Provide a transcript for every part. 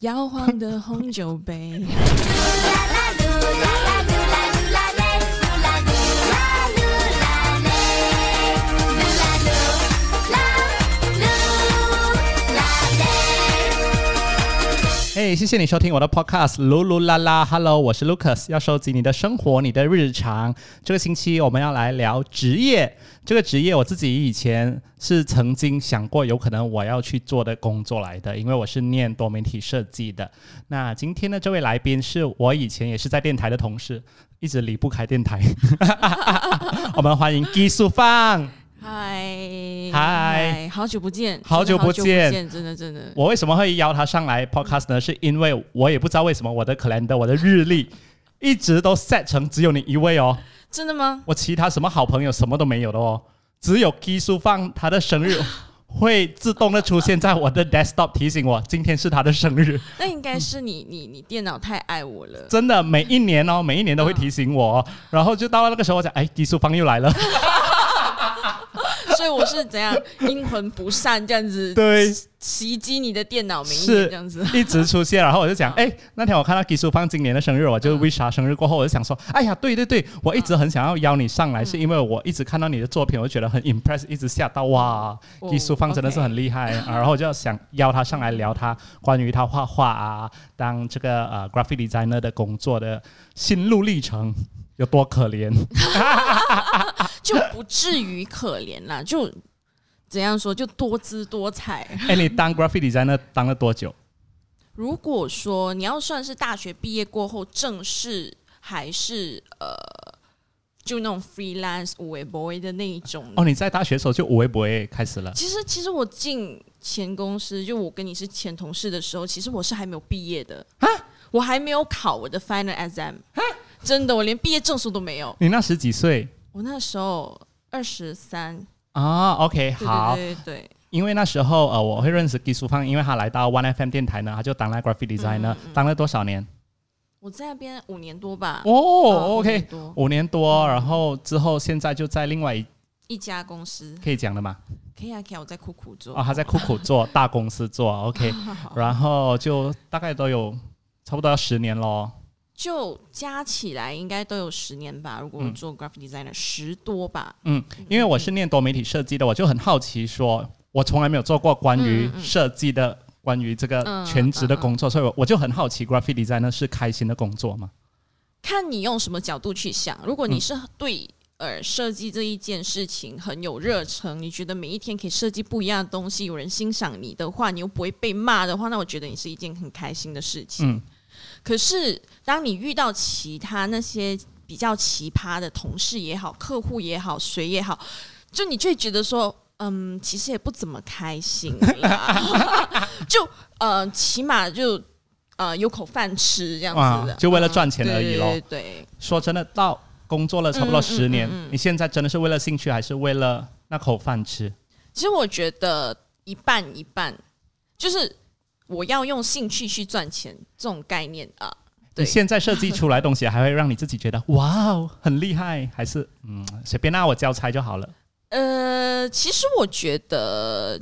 摇晃的红酒杯。谢谢你收听我的 podcast，噜噜啦啦，Hello，我是 Lucas，要收集你的生活，你的日常。这个星期我们要来聊职业，这个职业我自己以前是曾经想过，有可能我要去做的工作来的，因为我是念多媒体设计的。那今天的这位来宾是我以前也是在电台的同事，一直离不开电台。我们欢迎技术放。嗨嗨，好久不见，好久不见，真的真的。我为什么会邀他上来 podcast 呢？是因为我也不知道为什么我的 calendar 我的日历一直都 set 成只有你一位哦。真的吗？我其他什么好朋友什么都没有的哦，只有基叔放他的生日 会自动的出现在我的 desktop 提醒我今天是他的生日。那应该是你你你电脑太爱我了。真的，每一年哦，每一年都会提醒我，然后就到了那个时候，我讲哎，基叔方又来了。所以我是怎样阴魂不散这样子，对，袭击你的电脑，名是这样子，一直出现。然后我就讲，哎，那天我看到吉叔放今年的生日，我就 wish 他生日过后，我就想说，哎呀，对对对，我一直很想要邀你上来，是因为我一直看到你的作品，我就觉得很 impress，一直吓到哇，吉叔放真的是很厉害。然后我就想邀他上来聊他关于他画画啊，当这个呃 graphic designer 的工作的心路历程。有多可怜，就不至于可怜啦，就怎样说，就多姿多彩。哎，你当 graffiti 在那当了多久？如果说你要算是大学毕业过后正式，还是呃，就那种 freelance 五维 boy 的那一种？哦，你在大学时候就五维 boy 开始了。其实，其实我进前公司，就我跟你是前同事的时候，其实我是还没有毕业的啊，我还没有考我的 final exam。真的，我连毕业证书都没有。你那时几岁？我那时候二十三啊。OK，好，对对。因为那时候呃，我会认识技术方，因为他来到 One FM 电台呢，他就当了 graphic designer，当了多少年？我在那边五年多吧。哦，OK，五年多，然后之后现在就在另外一一家公司，可以讲的吗？可以啊，可以啊。我在酷酷做。哦，他在酷酷做大公司做，OK，然后就大概都有差不多要十年喽。就加起来应该都有十年吧。如果做 graphic designer，十多吧。嗯，因为我是念多媒体设计的，我就很好奇，说我从来没有做过关于设计的、关于这个全职的工作，所以我就很好奇，graphic designer 是开心的工作吗？看你用什么角度去想。如果你是对呃设计这一件事情很有热忱，你觉得每一天可以设计不一样的东西，有人欣赏你的话，你又不会被骂的话，那我觉得你是一件很开心的事情。嗯。可是，当你遇到其他那些比较奇葩的同事也好、客户也好、谁也好，就你就会觉得说，嗯，其实也不怎么开心啦。就呃，起码就呃有口饭吃这样子的，就为了赚钱而已咯。对，说真的，到工作了差不多十年，你现在真的是为了兴趣，还是为了那口饭吃？其实我觉得一半一半，就是。我要用兴趣去赚钱，这种概念啊，对。现在设计出来东西，还会让你自己觉得哇哦很厉害，还是嗯随便拿我交差就好了？呃，其实我觉得，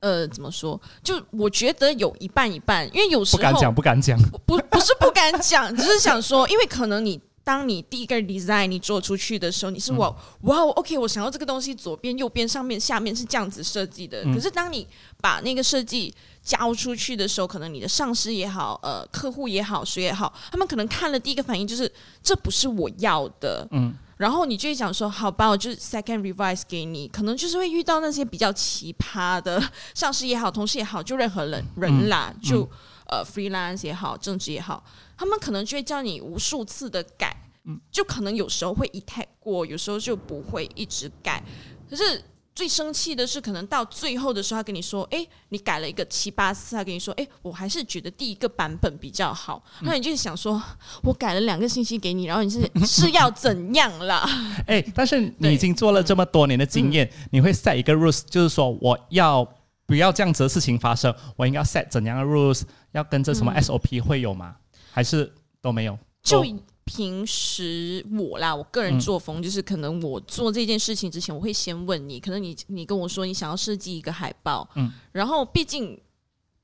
呃，怎么说？就我觉得有一半一半，因为有时候不敢讲，不敢讲，不不是不敢讲，只是想说，因为可能你。当你第一个 design 你做出去的时候，你是哇哇，OK，我想要这个东西左边、右边、上面、下面是这样子设计的。可是当你把那个设计交出去的时候，可能你的上司也好，呃，客户也好，谁也好，他们可能看了第一个反应就是这不是我要的。嗯，然后你就会想说，好吧，我就 second revise 给你。可能就是会遇到那些比较奇葩的 上司也好，同事也好，就任何人人啦，就呃 freelance 也好，正职也好。他们可能就会叫你无数次的改，嗯就可能有时候会一太过，有时候就不会一直改。可是最生气的是，可能到最后的时候，他跟你说：“哎，你改了一个七八次。”他跟你说：“哎，我还是觉得第一个版本比较好。”那你就想说：“我改了两个信息给你，然后你是 是要怎样啦？” 哎，但是你已经做了这么多年的经验，你会 set 一个 rules，就是说我要不要这样子的事情发生？我应该 set 怎样的 rules？要跟着什么 SOP 会有吗？还是都没有。就平时我啦，我个人作风就是，可能我做这件事情之前，我会先问你，可能你你跟我说你想要设计一个海报，嗯，然后毕竟。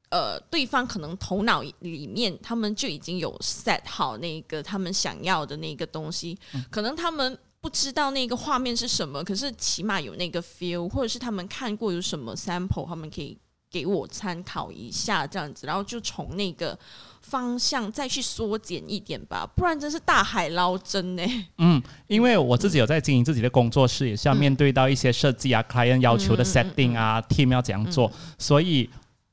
呃，对方可能头脑里面他们就已经有 set 好那个他们想要的那个东西，可能他们不知道那个画面是什么，可是起码有那个 feel，或者是他们看过有什么 sample，他们可以给我参考一下这样子，然后就从那个方向再去缩减一点吧，不然真是大海捞针呢。嗯，因为我自己有在经营自己的工作室，也是要面对到一些设计啊、client 要求的 setting 啊、team 要怎样做，所以。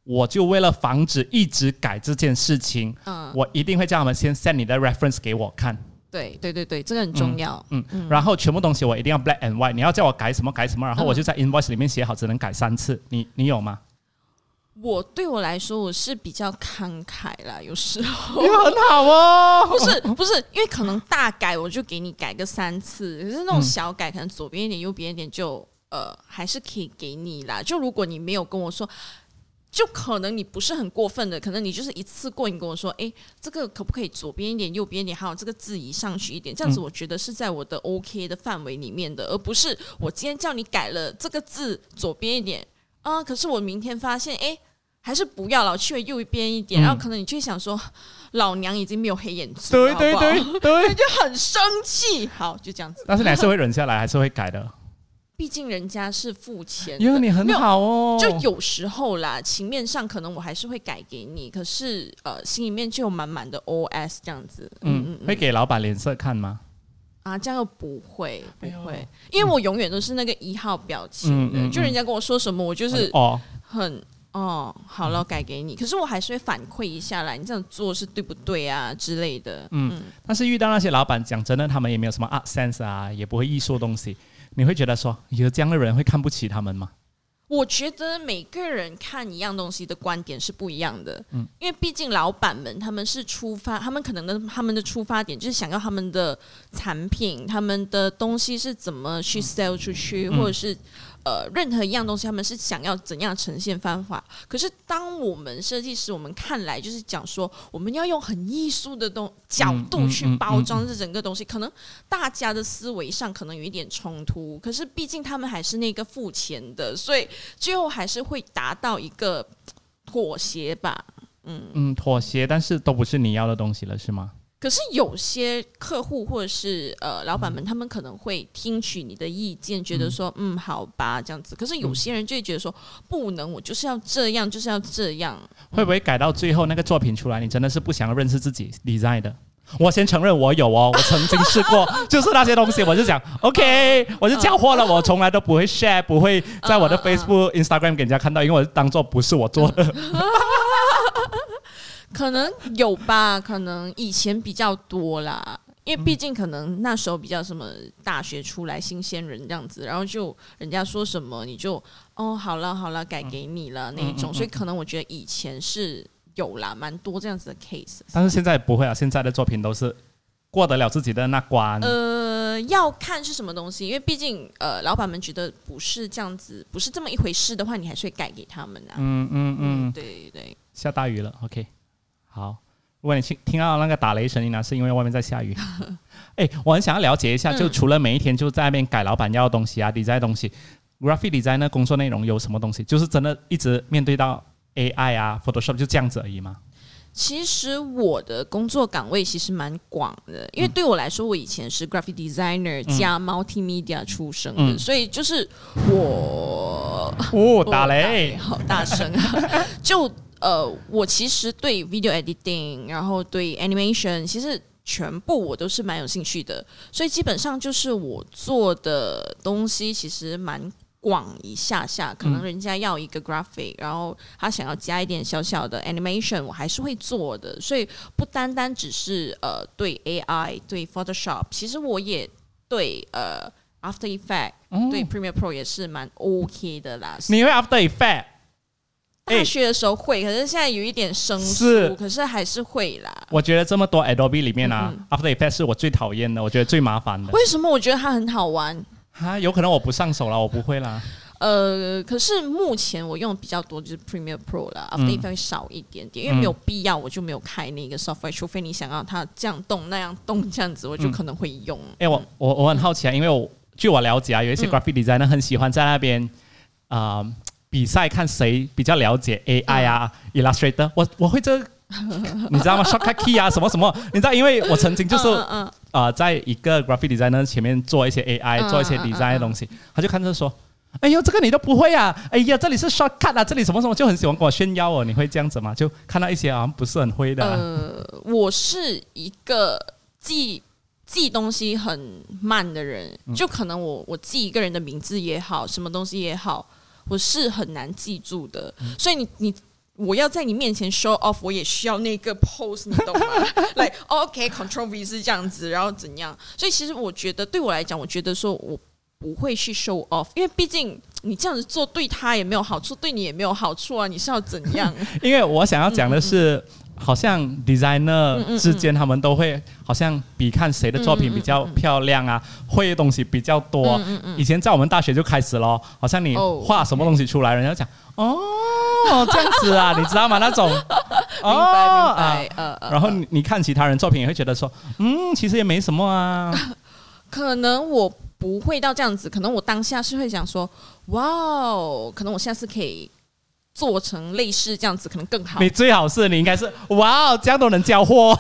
我就为了防止一直改这件事情，嗯，我一定会叫他们先 send 你的 reference 给我看。对对对对，这个很重要。嗯嗯，然后全部东西我一定要 black and white。你要叫我改什么改什么，然后我就在 invoice 里面写好，只能改三次。你你有吗？我对我来说，我是比较慷慨啦，有时候你很好哦。不是不是，因为可能大改我就给你改个三次，可是那种小改，可能左边一点右边一点，就呃还是可以给你啦。就如果你没有跟我说。就可能你不是很过分的，可能你就是一次过，你跟我说，哎，这个可不可以左边一点，右边一点，还有这个字移上去一点，这样子我觉得是在我的 OK 的范围里面的，而不是我今天叫你改了这个字左边一点啊，可是我明天发现，哎，还是不要了，去了右边一点，然后可能你就想说，老娘已经没有黑眼珠，对对对 对，就很生气。好，就这样子。但是你还是会忍下来，还是会改的。毕竟人家是付钱，因为你很好哦。就有时候啦，情面上可能我还是会改给你，可是呃，心里面就有满满的 OS 这样子。嗯嗯，会给老板脸色看吗？啊，这样又不会不会，因为我永远都是那个一号表情的，就人家跟我说什么，我就是哦很哦好了改给你，可是我还是会反馈一下来，你这样做是对不对啊之类的。嗯，但是遇到那些老板，讲真的，他们也没有什么 art sense 啊，也不会艺术东西。你会觉得说有这样的人会看不起他们吗？我觉得每个人看一样东西的观点是不一样的，嗯，因为毕竟老板们他们是出发，他们可能的他们的出发点就是想要他们的产品，他们的东西是怎么去 sell 出去，或者是。呃，任何一样东西，他们是想要怎样呈现方法？可是，当我们设计师，我们看来就是讲说，我们要用很艺术的东角度去包装这整个东西，可能大家的思维上可能有一点冲突。可是，毕竟他们还是那个付钱的，所以最后还是会达到一个妥协吧。嗯。嗯，妥协，但是都不是你要的东西了，是吗？可是有些客户或者是呃老板们，他们可能会听取你的意见，觉得说嗯好吧这样子。可是有些人就会觉得说不能，我就是要这样，就是要这样。会不会改到最后那个作品出来，你真的是不想认识自己 design 的？我先承认我有哦，我曾经试过，就是那些东西，我就讲 OK，我就交货了，我从来都不会 share，不会在我的 Facebook、Instagram 给人家看到，因为我当做不是我做的。可能有吧，可能以前比较多啦，因为毕竟可能那时候比较什么大学出来新鲜人这样子，然后就人家说什么你就哦好了好了改给你了那一种，所以可能我觉得以前是有啦，蛮多这样子的 case。但是现在不会啊，现在的作品都是过得了自己的那关。呃，要看是什么东西，因为毕竟呃老板们觉得不是这样子，不是这么一回事的话，你还是会改给他们的。嗯嗯嗯，对对。下大雨了，OK。好，如果你听听到那个打雷声音呢，是因为外面在下雨。哎，我很想要了解一下，就除了每一天就在那边改老板要的东西啊，design 东西，graphic design 那工作内容有什么东西？就是真的一直面对到 AI 啊，Photoshop 就这样子而已吗？其实我的工作岗位其实蛮广的，因为对我来说，我以前是 graphic designer 加 multimedia 出生的，所以就是我哦打雷好大声啊，就。呃，我其实对 video editing，然后对 animation，其实全部我都是蛮有兴趣的，所以基本上就是我做的东西其实蛮广一下下，可能人家要一个 graphic，然后他想要加一点小小的 animation，我还是会做的，所以不单单只是呃对 AI 对 Photoshop，其实我也对呃 After Effect 对 Premiere Pro 也是蛮 OK 的啦。你会 After Effect？大学的时候会，可是现在有一点生疏，可是还是会啦。我觉得这么多 Adobe 里面啊，After Effects 是我最讨厌的，我觉得最麻烦的。为什么？我觉得它很好玩。哈，有可能我不上手了，我不会啦。呃，可是目前我用比较多就是 Premiere Pro 了，After Effects 少一点点，因为没有必要，我就没有开那个 software，除非你想要它这样动那样动这样子，我就可能会用。哎，我我我很好奇啊，因为我据我了解啊，有一些 Graphic Designer 很喜欢在那边啊。比赛看谁比较了解 AI 啊、Illustrator，我我会这。你知道吗？Shortcut key 啊，什么什么？你知道，因为我曾经就是啊，在一个 graphic designer 前面做一些 AI，做一些 design 的东西，他就看着说：“哎呦，这个你都不会啊！哎呀，这里是 shortcut 啊，这里什么什么，就很喜欢跟我炫耀哦。”你会这样子吗？就看到一些好像不是很会的。呃，我是一个记记东西很慢的人，就可能我我记一个人的名字也好，什么东西也好，我是很难记住的。所以你你。我要在你面前 show off，我也需要那个 pose，你懂吗？来，OK，Control V 是这样子，然后怎样？所以其实我觉得，对我来讲，我觉得说我不会去 show off，因为毕竟你这样子做对他也没有好处，对你也没有好处啊！你是要怎样？因为我想要讲的是，好像 designer 之间他们都会好像比看谁的作品比较漂亮啊，会的东西比较多。以前在我们大学就开始了，好像你画什么东西出来，人家讲哦。哦，这样子啊，你知道吗？那种，明白明白，呃，然后你你看其他人作品也会觉得说，嗯，其实也没什么啊。可能我不会到这样子，可能我当下是会想说，哇哦，可能我下次可以做成类似这样子，可能更好。你最好是你应该是，哇哦，这样都能交货。